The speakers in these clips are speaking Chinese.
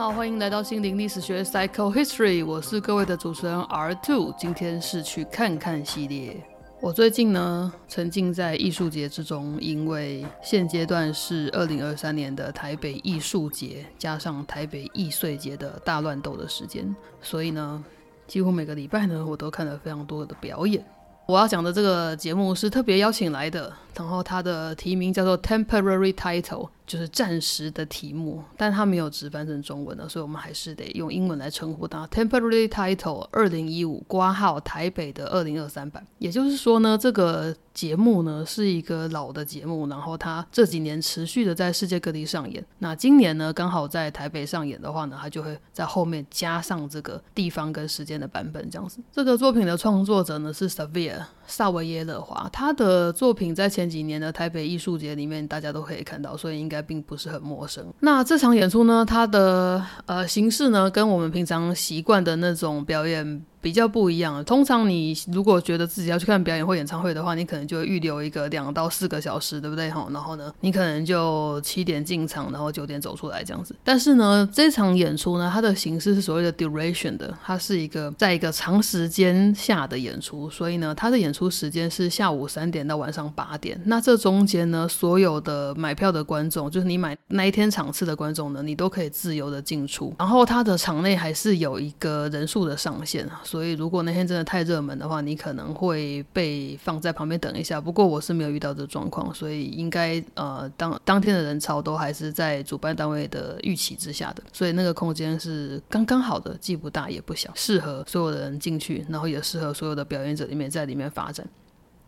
好，欢迎来到心灵历史学 Psycho History，我是各位的主持人 R Two，今天是去看看系列。我最近呢沉浸在艺术节之中，因为现阶段是二零二三年的台北艺术节加上台北艺穗节的大乱斗的时间，所以呢几乎每个礼拜呢我都看了非常多的表演。我要讲的这个节目是特别邀请来的，然后它的题名叫做 Temporary Title。就是暂时的题目，但它没有直翻成中文的，所以我们还是得用英文来称呼它。Temporary Title 二零一五挂号台北的二零二三版，也就是说呢，这个节目呢是一个老的节目，然后它这几年持续的在世界各地上演。那今年呢刚好在台北上演的话呢，它就会在后面加上这个地方跟时间的版本这样子。这个作品的创作者呢是 Savia 萨维耶勒华，他的作品在前前几年的台北艺术节里面大家都可以看到，所以应该。并不是很陌生。那这场演出呢？它的呃形式呢，跟我们平常习惯的那种表演。比较不一样。通常你如果觉得自己要去看表演或演唱会的话，你可能就会预留一个两到四个小时，对不对？哈，然后呢，你可能就七点进场，然后九点走出来这样子。但是呢，这场演出呢，它的形式是所谓的 duration 的，它是一个在一个长时间下的演出，所以呢，它的演出时间是下午三点到晚上八点。那这中间呢，所有的买票的观众，就是你买那一天场次的观众呢，你都可以自由的进出。然后它的场内还是有一个人数的上限啊。所以，如果那天真的太热门的话，你可能会被放在旁边等一下。不过我是没有遇到这状况，所以应该呃当当天的人潮都还是在主办单位的预期之下的。所以那个空间是刚刚好的，既不大也不小，适合所有的人进去，然后也适合所有的表演者里面在里面发展。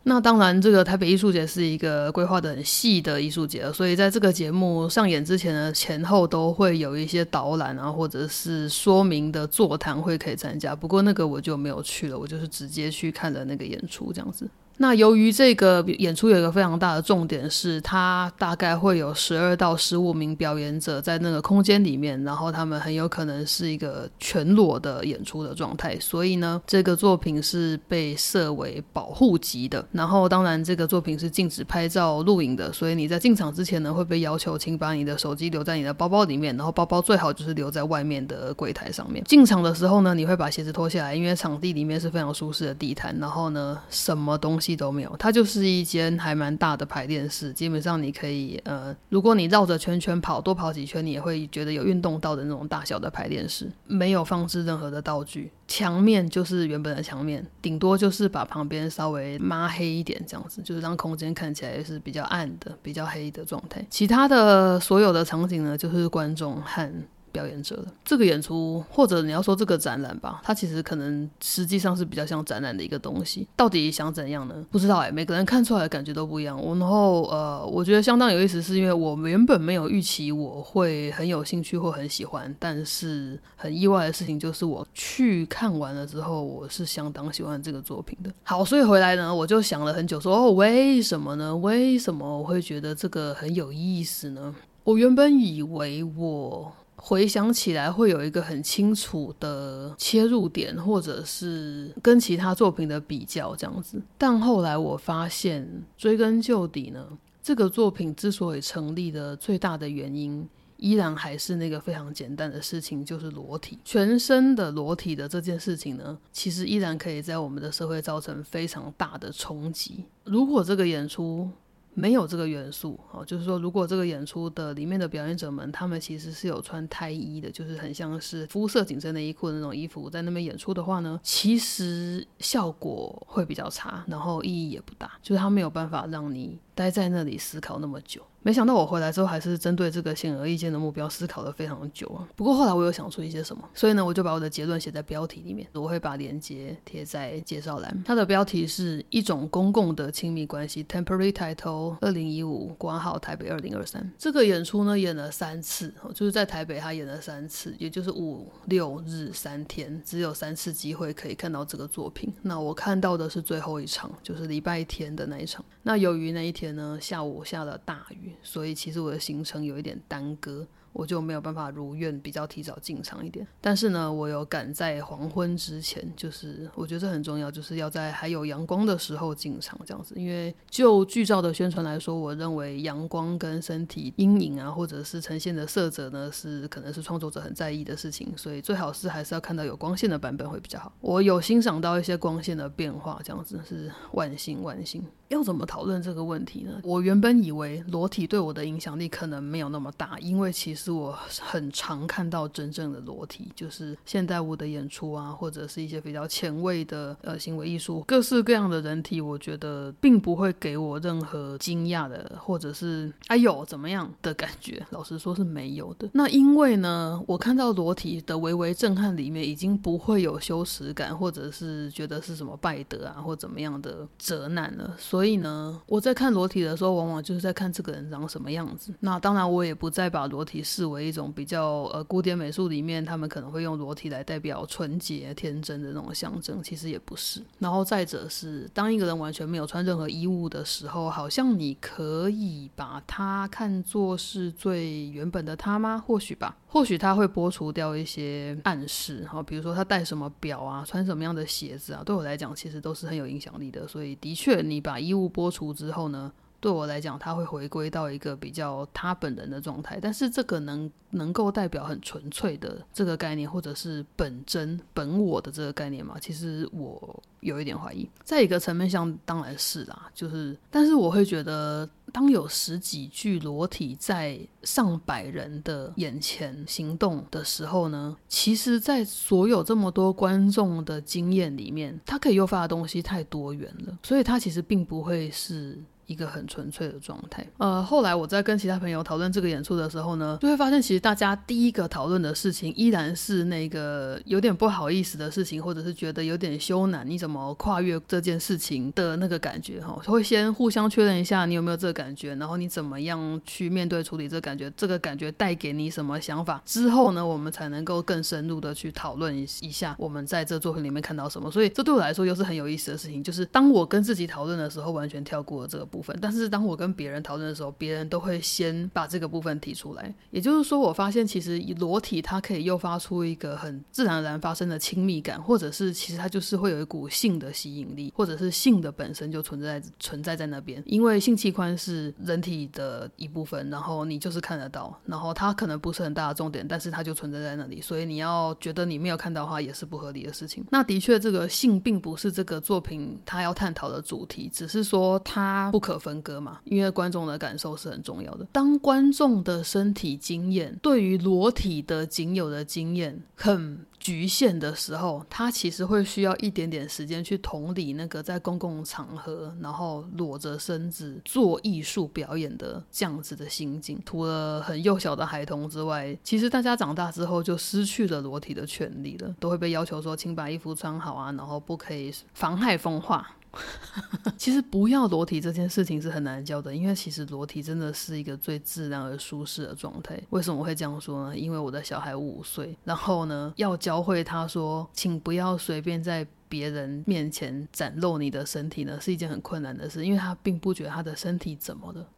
那当然，这个台北艺术节是一个规划的很细的艺术节，所以在这个节目上演之前呢，前后都会有一些导览啊，或者是说明的座谈会可以参加。不过那个我就没有去了，我就是直接去看了那个演出，这样子。那由于这个演出有一个非常大的重点是，它大概会有十二到十五名表演者在那个空间里面，然后他们很有可能是一个全裸的演出的状态，所以呢，这个作品是被设为保护级的。然后当然，这个作品是禁止拍照、录影的，所以你在进场之前呢，会被要求请把你的手机留在你的包包里面，然后包包最好就是留在外面的柜台上面。进场的时候呢，你会把鞋子脱下来，因为场地里面是非常舒适的地毯，然后呢，什么东西。都没有，它就是一间还蛮大的排练室。基本上你可以，呃，如果你绕着圈圈跑，多跑几圈，你也会觉得有运动到的那种大小的排练室。没有放置任何的道具，墙面就是原本的墙面，顶多就是把旁边稍微抹黑一点，这样子就是让空间看起来是比较暗的、比较黑的状态。其他的所有的场景呢，就是观众和。表演者的这个演出，或者你要说这个展览吧，它其实可能实际上是比较像展览的一个东西。到底想怎样呢？不知道哎，每个人看出来的感觉都不一样。然后呃，我觉得相当有意思，是因为我原本没有预期我会很有兴趣或很喜欢，但是很意外的事情就是我去看完了之后，我是相当喜欢这个作品的。好，所以回来呢，我就想了很久，说哦，为什么呢？为什么我会觉得这个很有意思呢？我原本以为我。回想起来会有一个很清楚的切入点，或者是跟其他作品的比较这样子。但后来我发现，追根究底呢，这个作品之所以成立的最大的原因，依然还是那个非常简单的事情，就是裸体，全身的裸体的这件事情呢，其实依然可以在我们的社会造成非常大的冲击。如果这个演出，没有这个元素哦，就是说，如果这个演出的里面的表演者们，他们其实是有穿胎衣的，就是很像是肤色紧身内衣裤的那种衣服，在那边演出的话呢，其实效果会比较差，然后意义也不大，就是他没有办法让你待在那里思考那么久。没想到我回来之后，还是针对这个显而易见的目标思考了非常久啊。不过后来我又想出一些什么，所以呢，我就把我的结论写在标题里面。我会把链接贴在介绍栏。它的标题是一种公共的亲密关系，Temporary Title，二零一五，挂号台北二零二三。这个演出呢演了三次，就是在台北他演了三次，也就是五六日三天，只有三次机会可以看到这个作品。那我看到的是最后一场，就是礼拜天的那一场。那由于那一天天呢下午下了大雨。所以其实我的行程有一点耽搁，我就没有办法如愿比较提早进场一点。但是呢，我有赶在黄昏之前，就是我觉得这很重要，就是要在还有阳光的时候进场这样子。因为就剧照的宣传来说，我认为阳光跟身体阴影啊，或者是呈现的色泽呢，是可能是创作者很在意的事情，所以最好是还是要看到有光线的版本会比较好。我有欣赏到一些光线的变化，这样子是万幸万幸。要怎么讨论这个问题呢？我原本以为裸体对我的影响力可能没有那么大，因为其实是我很常看到真正的裸体，就是现代舞的演出啊，或者是一些比较前卫的呃行为艺术，各式各样的人体，我觉得并不会给我任何惊讶的，或者是哎呦怎么样的感觉。老实说是没有的。那因为呢，我看到裸体的微微震撼里面，已经不会有羞耻感，或者是觉得是什么败德啊，或怎么样的责难了，所以呢，我在看裸体的时候，往往就是在看这个人长什么样子。那当然，我也不再把裸体视为一种比较呃古典美术里面他们可能会用裸体来代表纯洁、天真的那种象征，其实也不是。然后再者是，当一个人完全没有穿任何衣物的时候，好像你可以把他看作是最原本的他吗？或许吧。或许他会剥除掉一些暗示，哈，比如说他戴什么表啊，穿什么样的鞋子啊，对我来讲其实都是很有影响力的。所以的确，你把衣物剥除之后呢，对我来讲，他会回归到一个比较他本人的状态。但是这个能能够代表很纯粹的这个概念，或者是本真本我的这个概念吗？其实我有一点怀疑。在一个层面上，当然是啦，就是，但是我会觉得。当有十几具裸体在上百人的眼前行动的时候呢，其实，在所有这么多观众的经验里面，它可以诱发的东西太多元了，所以它其实并不会是。一个很纯粹的状态。呃，后来我在跟其他朋友讨论这个演出的时候呢，就会发现，其实大家第一个讨论的事情依然是那个有点不好意思的事情，或者是觉得有点羞赧，你怎么跨越这件事情的那个感觉哈。会先互相确认一下你有没有这个感觉，然后你怎么样去面对处理这个感觉，这个感觉带给你什么想法之后呢，我们才能够更深入的去讨论一下我们在这作品里面看到什么。所以这对我来说又是很有意思的事情，就是当我跟自己讨论的时候，完全跳过了这个部分。但是当我跟别人讨论的时候，别人都会先把这个部分提出来。也就是说，我发现其实裸体它可以诱发出一个很自然而然发生的亲密感，或者是其实它就是会有一股性的吸引力，或者是性的本身就存在存在在那边。因为性器官是人体的一部分，然后你就是看得到，然后它可能不是很大的重点，但是它就存在在那里。所以你要觉得你没有看到的话，也是不合理的事情。那的确，这个性并不是这个作品它要探讨的主题，只是说它不可。分割嘛，因为观众的感受是很重要的。当观众的身体经验对于裸体的仅有的经验很局限的时候，他其实会需要一点点时间去同理那个在公共场合然后裸着身子做艺术表演的这样子的心境。除了很幼小的孩童之外，其实大家长大之后就失去了裸体的权利了，都会被要求说，请把衣服穿好啊，然后不可以妨害风化。其实不要裸体这件事情是很难教的，因为其实裸体真的是一个最自然而舒适的状态。为什么我会这样说呢？因为我的小孩五岁，然后呢要教会他说，请不要随便在别人面前展露你的身体呢，是一件很困难的事，因为他并不觉得他的身体怎么了，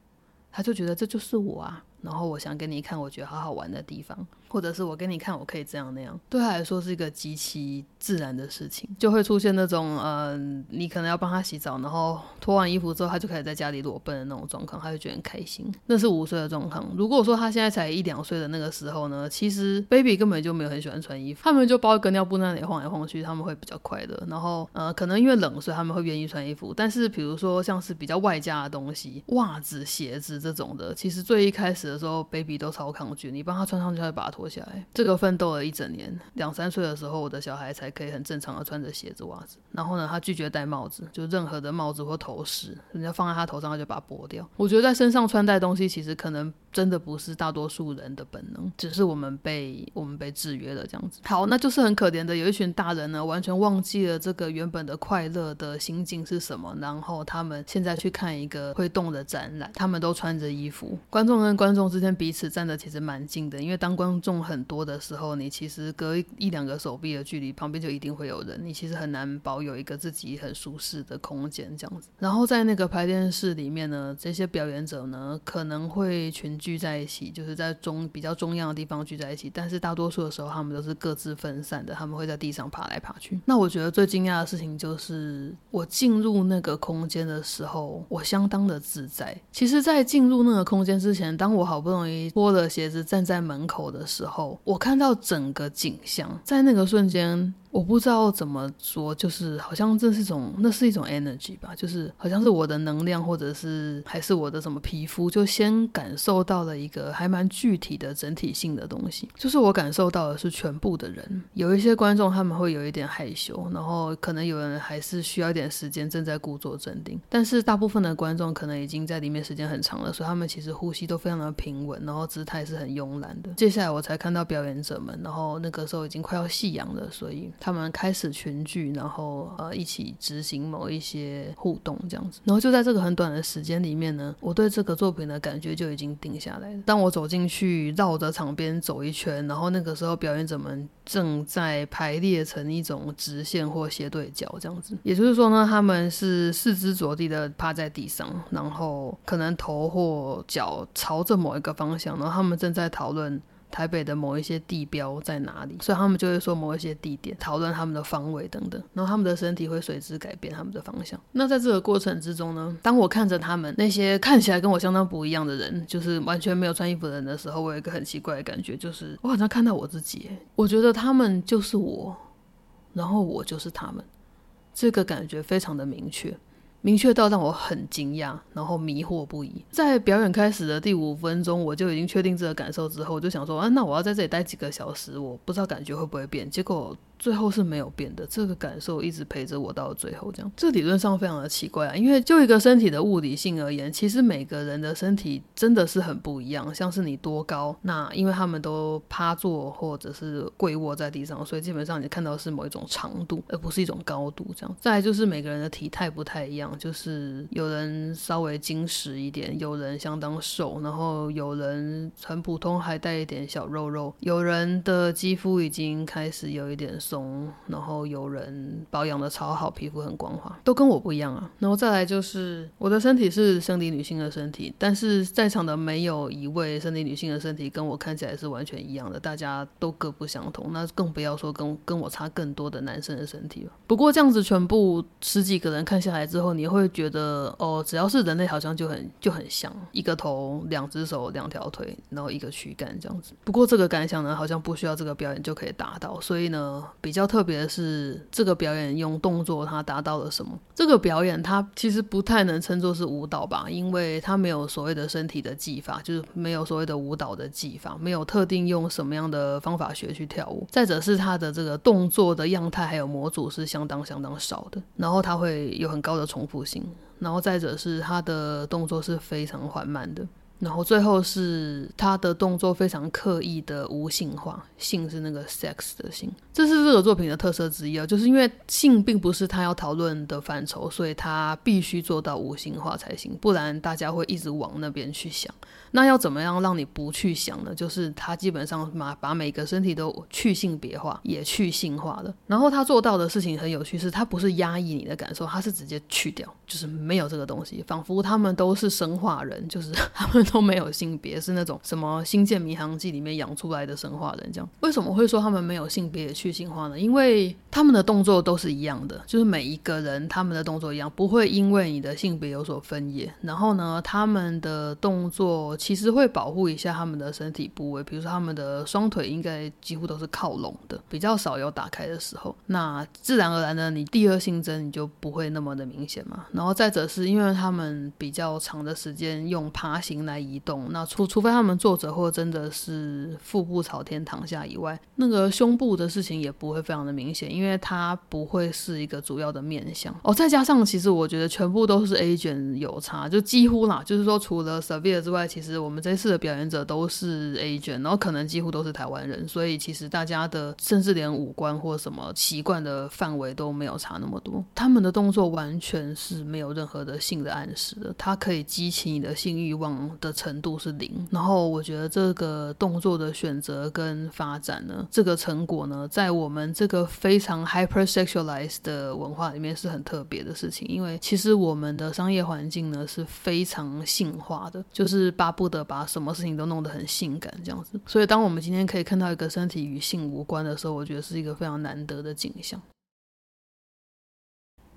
他就觉得这就是我啊。然后我想给你看，我觉得好好玩的地方，或者是我给你看，我可以这样那样，对他来说是一个极其自然的事情，就会出现那种，嗯，你可能要帮他洗澡，然后脱完衣服之后，他就可以在家里裸奔的那种状况，他就觉得很开心。那是五岁的状况。如果说他现在才一两岁的那个时候呢，其实 baby 根本就没有很喜欢穿衣服，他们就包一个尿布那里晃来晃去，他们会比较快乐。然后，呃，可能因为冷，所以他们会愿意穿衣服。但是，比如说像是比较外加的东西，袜子、鞋子这种的，其实最一开始的时候，baby 都超抗拒。你帮他穿上去，他就把它脱下来。这个奋斗了一整年，两三岁的时候，我的小孩才可以很正常的穿着鞋子、袜子。然后呢，他拒绝戴帽子，就任何的帽子或头饰，人家放在他头上，他就把它剥掉。我觉得在身上穿戴东西，其实可能真的不是大多数人的本能，只是我们被我们被制约了这样子。好，那就是很可怜的，有一群大人呢，完全忘记了这个原本的快乐的心境是什么。然后他们现在去看一个会动的展览，他们都穿着衣服，观众跟观众之间彼此站的其实蛮近的，因为当观众很多的时候，你其实隔一两个手臂的距离，旁边就一定会有人，你其实很难保有一个自己很舒适的空间这样子。然后在那个排练室里面呢，这些表演者呢可能会群。聚在一起，就是在中比较中央的地方聚在一起，但是大多数的时候他们都是各自分散的，他们会在地上爬来爬去。那我觉得最惊讶的事情就是我进入那个空间的时候，我相当的自在。其实，在进入那个空间之前，当我好不容易脱了鞋子站在门口的时候，我看到整个景象，在那个瞬间。我不知道怎么说，就是好像这是一种，那是一种 energy 吧，就是好像是我的能量，或者是还是我的什么皮肤，就先感受到了一个还蛮具体的整体性的东西。就是我感受到的是全部的人，有一些观众他们会有一点害羞，然后可能有人还是需要一点时间正在故作镇定，但是大部分的观众可能已经在里面时间很长了，所以他们其实呼吸都非常的平稳，然后姿态是很慵懒的。接下来我才看到表演者们，然后那个时候已经快要夕阳了，所以。他们开始群聚，然后呃一起执行某一些互动这样子，然后就在这个很短的时间里面呢，我对这个作品的感觉就已经定下来了。当我走进去，绕着场边走一圈，然后那个时候表演者们正在排列成一种直线或斜对角这样子，也就是说呢，他们是四肢着地的趴在地上，然后可能头或脚朝着某一个方向，然后他们正在讨论。台北的某一些地标在哪里？所以他们就会说某一些地点，讨论他们的方位等等。然后他们的身体会随之改变他们的方向。那在这个过程之中呢，当我看着他们那些看起来跟我相当不一样的人，就是完全没有穿衣服的人的时候，我有一个很奇怪的感觉，就是我好像看到我自己。我觉得他们就是我，然后我就是他们。这个感觉非常的明确。明确到让我很惊讶，然后迷惑不已。在表演开始的第五分钟，我就已经确定这个感受之后，我就想说啊，那我要在这里待几个小时，我不知道感觉会不会变。结果。最后是没有变的，这个感受一直陪着我到最后。这样，这理论上非常的奇怪啊，因为就一个身体的物理性而言，其实每个人的身体真的是很不一样。像是你多高，那因为他们都趴坐或者是跪卧在地上，所以基本上你看到是某一种长度，而不是一种高度。这样，再来就是每个人的体态不太一样，就是有人稍微精实一点，有人相当瘦，然后有人很普通，还带一点小肉肉，有人的肌肤已经开始有一点。松，然后有人保养的超好，皮肤很光滑，都跟我不一样啊。然后再来就是我的身体是生理女性的身体，但是在场的没有一位生理女性的身体跟我看起来是完全一样的，大家都各不相同。那更不要说跟跟我差更多的男生的身体了。不过这样子全部十几个人看下来之后，你会觉得哦，只要是人类好像就很就很像，一个头，两只手，两条腿，然后一个躯干这样子。不过这个感想呢，好像不需要这个表演就可以达到，所以呢。比较特别的是，这个表演用动作，它达到了什么？这个表演它其实不太能称作是舞蹈吧，因为它没有所谓的身体的技法，就是没有所谓的舞蹈的技法，没有特定用什么样的方法学去跳舞。再者是它的这个动作的样态还有模组是相当相当少的，然后它会有很高的重复性，然后再者是它的动作是非常缓慢的。然后最后是他的动作非常刻意的无性化，性是那个 sex 的性，这是这个作品的特色之一啊，就是因为性并不是他要讨论的范畴，所以他必须做到无性化才行，不然大家会一直往那边去想。那要怎么样让你不去想呢？就是他基本上把把每个身体都去性别化，也去性化了。然后他做到的事情很有趣，是他不是压抑你的感受，他是直接去掉，就是没有这个东西，仿佛他们都是生化人，就是他们都没有性别，是那种什么《星舰迷航记》里面养出来的生化人这样。为什么会说他们没有性别也去性化呢？因为他们的动作都是一样的，就是每一个人他们的动作一样，不会因为你的性别有所分野。然后呢，他们的动作。其实会保护一下他们的身体部位，比如说他们的双腿应该几乎都是靠拢的，比较少有打开的时候。那自然而然的，你第二性征你就不会那么的明显嘛。然后再者是因为他们比较长的时间用爬行来移动，那除除非他们坐着或真的是腹部朝天躺下以外，那个胸部的事情也不会非常的明显，因为它不会是一个主要的面相。哦，再加上其实我觉得全部都是 A 卷有差，就几乎啦，就是说除了 Severe 之外，其实。我们这次的表演者都是 A 卷，然后可能几乎都是台湾人，所以其实大家的甚至连五官或什么习惯的范围都没有差那么多。他们的动作完全是没有任何的性的暗示的，它可以激起你的性欲望，的程度是零。然后我觉得这个动作的选择跟发展呢，这个成果呢，在我们这个非常 hypersexualized 的文化里面是很特别的事情，因为其实我们的商业环境呢是非常性化的，就是巴不不得把什么事情都弄得很性感这样子。所以当我们今天可以看到一个身体与性无关的时候，我觉得是一个非常难得的景象。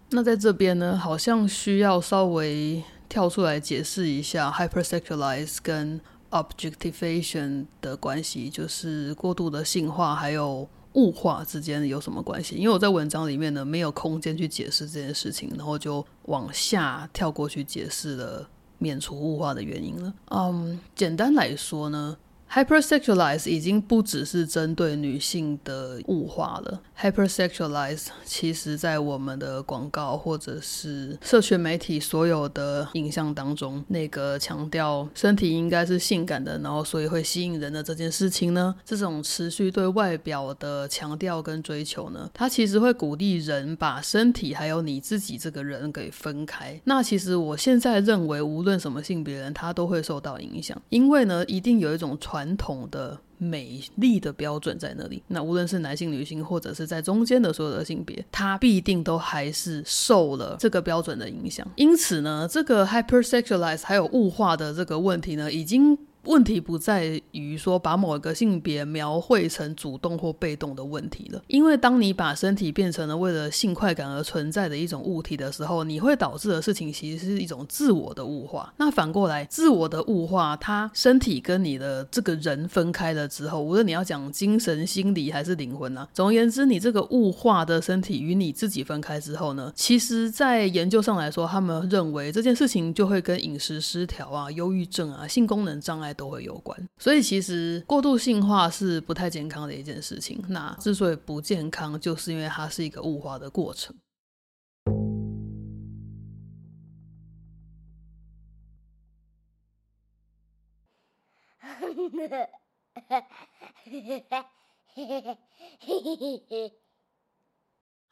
那在这边呢，好像需要稍微跳出来解释一下 hypersexualize 跟 objectification 的关系，就是过度的性化还有物化之间有什么关系？因为我在文章里面呢没有空间去解释这件事情，然后就往下跳过去解释了免除雾化的原因了。嗯，简单来说呢。Hypersexualize 已经不只是针对女性的物化了。Hypersexualize 其实在我们的广告或者是社群媒体所有的影像当中，那个强调身体应该是性感的，然后所以会吸引人的这件事情呢，这种持续对外表的强调跟追求呢，它其实会鼓励人把身体还有你自己这个人给分开。那其实我现在认为，无论什么性别人，他都会受到影响，因为呢，一定有一种传。传统的美丽的标准在那里，那无论是男性、女性，或者是在中间的所有的性别，它必定都还是受了这个标准的影响。因此呢，这个 hypersexualize 还有物化的这个问题呢，已经。问题不在于说把某一个性别描绘成主动或被动的问题了，因为当你把身体变成了为了性快感而存在的一种物体的时候，你会导致的事情其实是一种自我的物化。那反过来，自我的物化，它身体跟你的这个人分开了之后，无论你要讲精神、心理还是灵魂啊，总而言之，你这个物化的身体与你自己分开之后呢，其实在研究上来说，他们认为这件事情就会跟饮食失调啊、忧郁症啊、性功能障碍。都会有关，所以其实过度性化是不太健康的一件事情。那之所以不健康，就是因为它是一个物化的过程。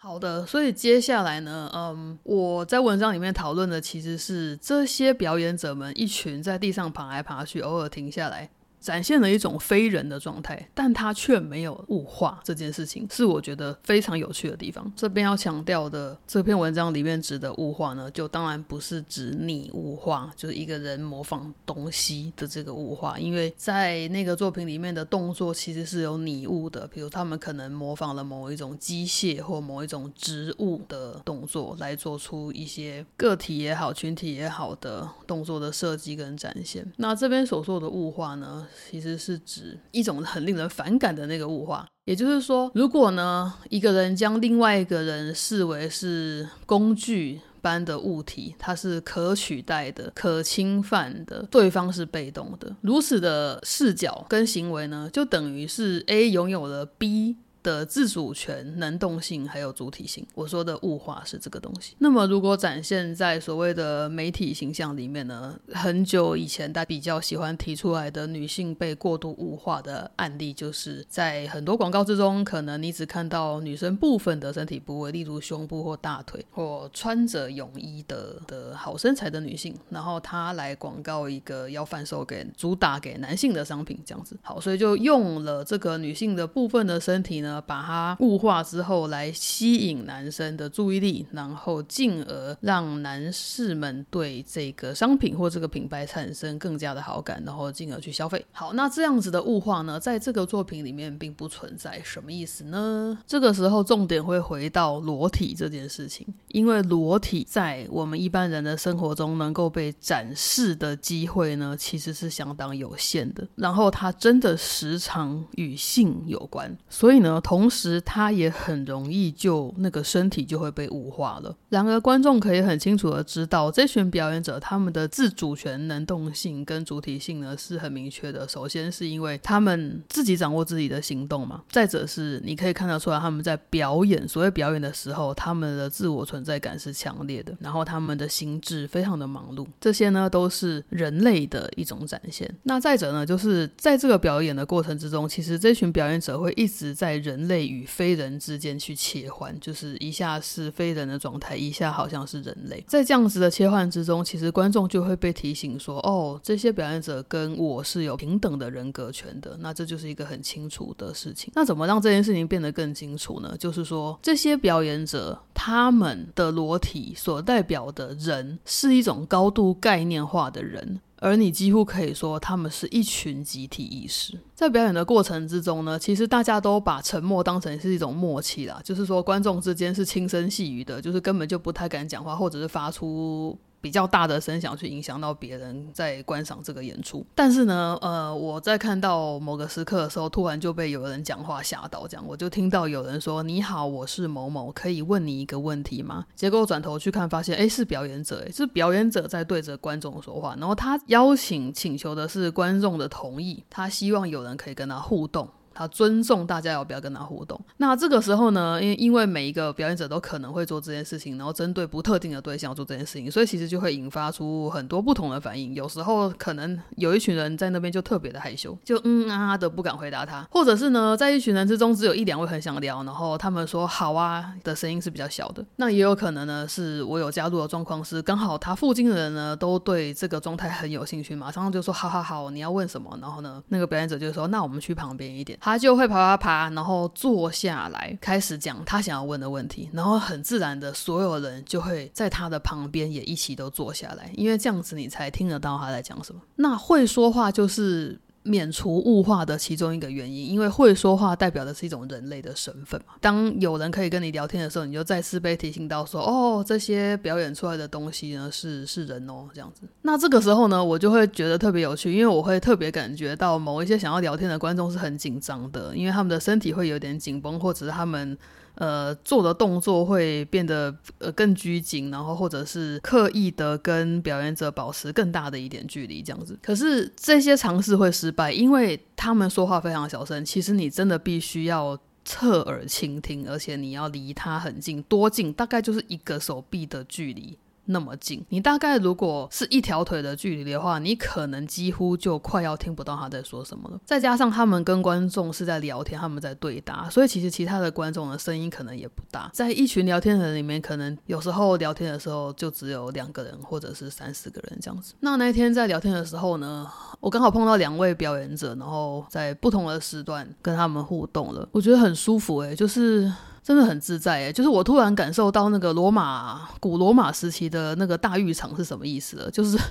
好的，所以接下来呢，嗯，我在文章里面讨论的其实是这些表演者们一群在地上爬来爬去，偶尔停下来。展现了一种非人的状态，但他却没有物化这件事情，是我觉得非常有趣的地方。这边要强调的，这篇文章里面指的物化呢，就当然不是指拟物化，就是一个人模仿东西的这个物化，因为在那个作品里面的动作其实是有拟物的，比如他们可能模仿了某一种机械或某一种植物的动作，来做出一些个体也好、群体也好的动作的设计跟展现。那这边所说的物化呢？其实是指一种很令人反感的那个物化，也就是说，如果呢一个人将另外一个人视为是工具般的物体，它是可取代的、可侵犯的，对方是被动的，如此的视角跟行为呢，就等于是 A 拥有了 B。的自主权、能动性还有主体性，我说的物化是这个东西。那么，如果展现在所谓的媒体形象里面呢？很久以前，大家比较喜欢提出来的女性被过度物化的案例，就是在很多广告之中，可能你只看到女生部分的身体部位，例如胸部或大腿，或穿着泳衣的的好身材的女性，然后她来广告一个要贩售给主打给男性的商品，这样子。好，所以就用了这个女性的部分的身体呢。把它物化之后，来吸引男生的注意力，然后进而让男士们对这个商品或这个品牌产生更加的好感，然后进而去消费。好，那这样子的物化呢，在这个作品里面并不存在。什么意思呢？这个时候重点会回到裸体这件事情，因为裸体在我们一般人的生活中能够被展示的机会呢，其实是相当有限的。然后它真的时常与性有关，所以呢。同时，他也很容易就那个身体就会被物化了。然而，观众可以很清楚的知道，这群表演者他们的自主权、能动性跟主体性呢是很明确的。首先是因为他们自己掌握自己的行动嘛，再者是你可以看得出来他们在表演，所谓表演的时候，他们的自我存在感是强烈的，然后他们的心智非常的忙碌，这些呢都是人类的一种展现。那再者呢，就是在这个表演的过程之中，其实这群表演者会一直在人。人类与非人之间去切换，就是一下是非人的状态，一下好像是人类。在这样子的切换之中，其实观众就会被提醒说：“哦，这些表演者跟我是有平等的人格权的。”那这就是一个很清楚的事情。那怎么让这件事情变得更清楚呢？就是说，这些表演者他们的裸体所代表的人是一种高度概念化的人。而你几乎可以说，他们是一群集体意识。在表演的过程之中呢，其实大家都把沉默当成是一种默契啦，就是说观众之间是轻声细语的，就是根本就不太敢讲话，或者是发出。比较大的声响去影响到别人在观赏这个演出，但是呢，呃，我在看到某个时刻的时候，突然就被有人讲话吓到，这样我就听到有人说：“你好，我是某某，可以问你一个问题吗？”结果转头去看，发现哎，是表演者，哎，是表演者在对着观众说话，然后他邀请请求的是观众的同意，他希望有人可以跟他互动。他尊重大家要不要跟他互动。那这个时候呢，因因为每一个表演者都可能会做这件事情，然后针对不特定的对象做这件事情，所以其实就会引发出很多不同的反应。有时候可能有一群人在那边就特别的害羞，就嗯啊的不敢回答他，或者是呢，在一群人之中只有一两位很想聊，然后他们说好啊的声音是比较小的。那也有可能呢，是我有加入的状况是刚好他附近的人呢都对这个状态很有兴趣，马上就说好好好，你要问什么？然后呢，那个表演者就说那我们去旁边一点。他就会爬爬爬，然后坐下来开始讲他想要问的问题，然后很自然的，所有人就会在他的旁边也一起都坐下来，因为这样子你才听得到他在讲什么。那会说话就是。免除物化的其中一个原因，因为会说话代表的是一种人类的身份嘛。当有人可以跟你聊天的时候，你就再次被提醒到说，哦，这些表演出来的东西呢，是是人哦，这样子。那这个时候呢，我就会觉得特别有趣，因为我会特别感觉到某一些想要聊天的观众是很紧张的，因为他们的身体会有点紧绷，或者是他们。呃，做的动作会变得呃更拘谨，然后或者是刻意的跟表演者保持更大的一点距离，这样子。可是这些尝试会失败，因为他们说话非常小声。其实你真的必须要侧耳倾听，而且你要离他很近，多近？大概就是一个手臂的距离。那么近，你大概如果是一条腿的距离的话，你可能几乎就快要听不到他在说什么了。再加上他们跟观众是在聊天，他们在对答，所以其实其他的观众的声音可能也不大。在一群聊天的人里面，可能有时候聊天的时候就只有两个人或者是三四个人这样子。那那天在聊天的时候呢，我刚好碰到两位表演者，然后在不同的时段跟他们互动了，我觉得很舒服诶，就是。真的很自在诶，就是我突然感受到那个罗马古罗马时期的那个大浴场是什么意思了，就是。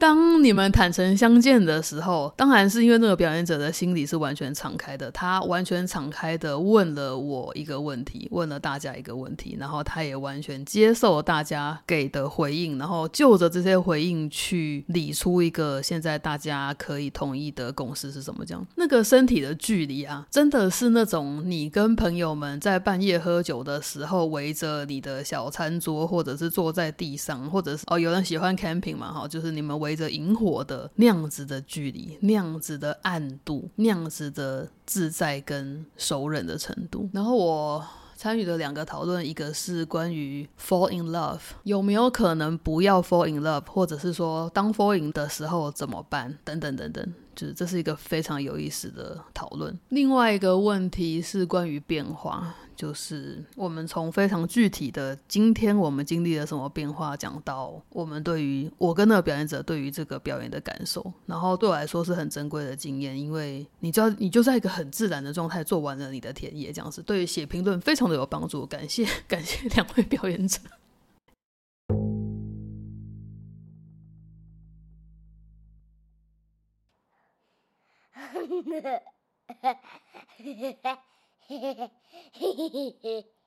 当你们坦诚相见的时候，当然是因为那个表演者的心里是完全敞开的，他完全敞开的问了我一个问题，问了大家一个问题，然后他也完全接受大家给的回应，然后就着这些回应去理出一个现在大家可以同意的共识是什么？这样，那个身体的距离啊，真的是那种你跟朋友们在在半夜喝酒的时候，围着你的小餐桌，或者是坐在地上，或者是哦，有人喜欢 camping 嘛，哈，就是你们围。着萤火的那样子的距离，那样子的暗度，那样子的自在跟熟人的程度。然后我参与的两个讨论，一个是关于 fall in love 有没有可能不要 fall in love，或者是说当 fall in 的时候怎么办，等等等等。就是这是一个非常有意思的讨论。另外一个问题是关于变化，就是我们从非常具体的今天我们经历了什么变化，讲到我们对于我跟那个表演者对于这个表演的感受，然后对我来说是很珍贵的经验，因为你知道你就在一个很自然的状态做完了你的田野，这样子对于写评论非常的有帮助。感谢 感谢两位表演者。Hehehehe.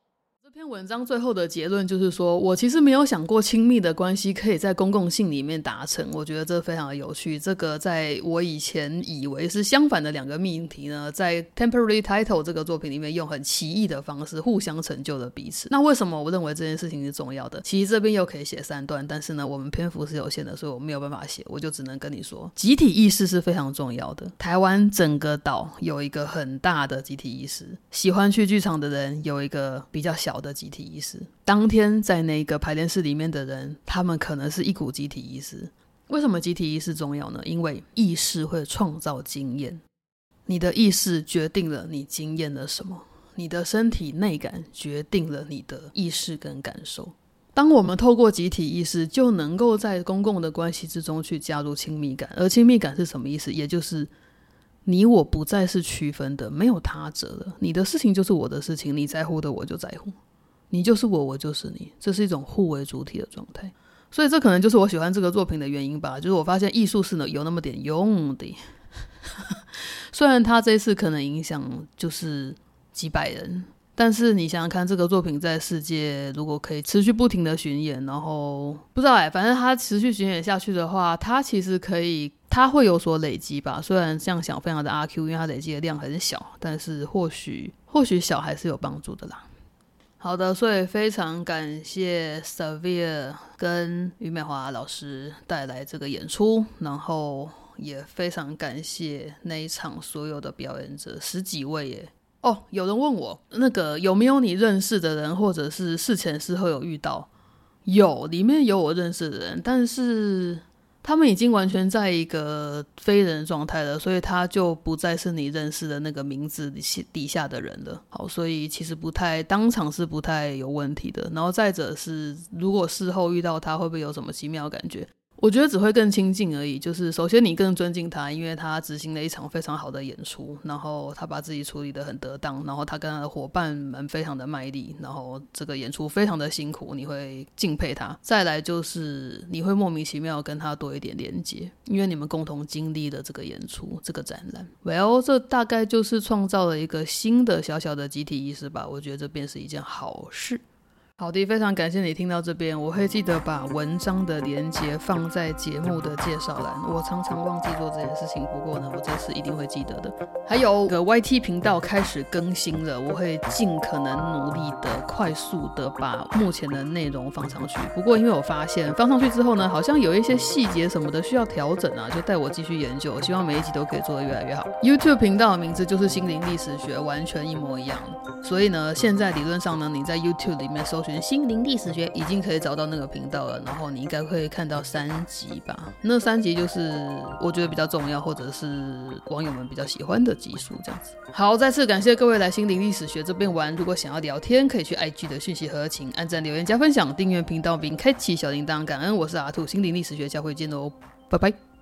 这篇文章最后的结论就是说，我其实没有想过亲密的关系可以在公共性里面达成。我觉得这非常的有趣。这个在我以前以为是相反的两个命题呢，在 Temporary Title 这个作品里面用很奇异的方式互相成就了彼此。那为什么我认为这件事情是重要的？其实这边又可以写三段，但是呢，我们篇幅是有限的，所以我没有办法写，我就只能跟你说，集体意识是非常重要的。台湾整个岛有一个很大的集体意识，喜欢去剧场的人有一个比较小。好的集体意识，当天在那个排练室里面的人，他们可能是一股集体意识。为什么集体意识重要呢？因为意识会创造经验。你的意识决定了你经验了什么，你的身体内感决定了你的意识跟感受。当我们透过集体意识，就能够在公共的关系之中去加入亲密感。而亲密感是什么意思？也就是你我不再是区分的，没有他者了。你的事情就是我的事情，你在乎的我就在乎，你就是我，我就是你，这是一种互为主体的状态。所以这可能就是我喜欢这个作品的原因吧。就是我发现艺术是有那么点用的，虽然他这次可能影响就是几百人。但是你想想看，这个作品在世界如果可以持续不停的巡演，然后不知道哎，反正它持续巡演下去的话，它其实可以，它会有所累积吧。虽然这样想非常的阿 Q，因为它累积的量很小，但是或许或许小还是有帮助的啦。好的，所以非常感谢 Savia 跟于美华老师带来这个演出，然后也非常感谢那一场所有的表演者十几位耶。哦，有人问我那个有没有你认识的人，或者是事前事后有遇到？有，里面有我认识的人，但是他们已经完全在一个非人状态了，所以他就不再是你认识的那个名字底下的人了。好，所以其实不太当场是不太有问题的。然后再者是，如果事后遇到他，会不会有什么奇妙感觉？我觉得只会更亲近而已。就是首先你更尊敬他，因为他执行了一场非常好的演出，然后他把自己处理得很得当，然后他跟他的伙伴们非常的卖力，然后这个演出非常的辛苦，你会敬佩他。再来就是你会莫名其妙跟他多一点连接，因为你们共同经历了这个演出、这个展览。Well，这大概就是创造了一个新的小小的集体意识吧。我觉得这便是一件好事。好的，非常感谢你听到这边，我会记得把文章的连接放在节目的介绍栏。我常常忘记做这件事情，不过呢，我这次一定会记得的。还有个 YT 频道开始更新了，我会尽可能努力的快速的把目前的内容放上去。不过因为我发现放上去之后呢，好像有一些细节什么的需要调整啊，就带我继续研究。希望每一集都可以做得越来越好。YouTube 频道的名字就是心灵历史学，完全一模一样。所以呢，现在理论上呢，你在 YouTube 里面搜寻。心灵历史学已经可以找到那个频道了，然后你应该会看到三集吧？那三集就是我觉得比较重要，或者是网友们比较喜欢的集数，这样子。好，再次感谢各位来心灵历史学这边玩。如果想要聊天，可以去 IG 的讯息盒，请按赞、留言、加分享、订阅频道并开启小铃铛。感恩，我是阿兔，心灵历史学，下回见哦，拜拜。